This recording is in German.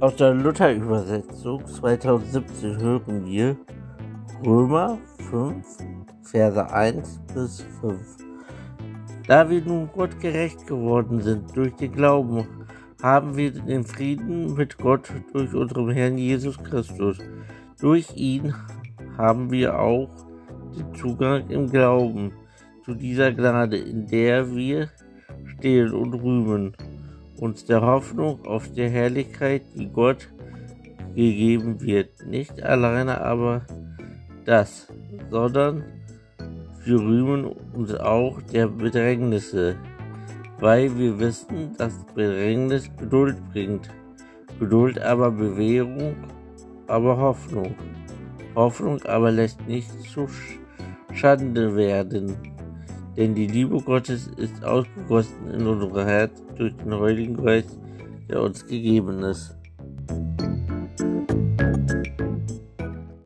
Aus der Luther-Übersetzung 2017 hören wir Römer 5, Verse 1 bis 5. Da wir nun Gott gerecht geworden sind durch den Glauben, haben wir den Frieden mit Gott durch unseren Herrn Jesus Christus. Durch ihn haben wir auch den Zugang im Glauben zu dieser Gnade, in der wir stehen und rühmen uns der Hoffnung auf die Herrlichkeit, die Gott gegeben wird. Nicht alleine aber das, sondern wir rühmen uns auch der Bedrängnisse, weil wir wissen, dass Bedrängnis Geduld bringt. Geduld aber Bewährung, aber Hoffnung. Hoffnung aber lässt nicht zu Schande werden. Denn die Liebe Gottes ist ausgegossen in unser Herz durch den Heiligen Geist, der uns gegeben ist.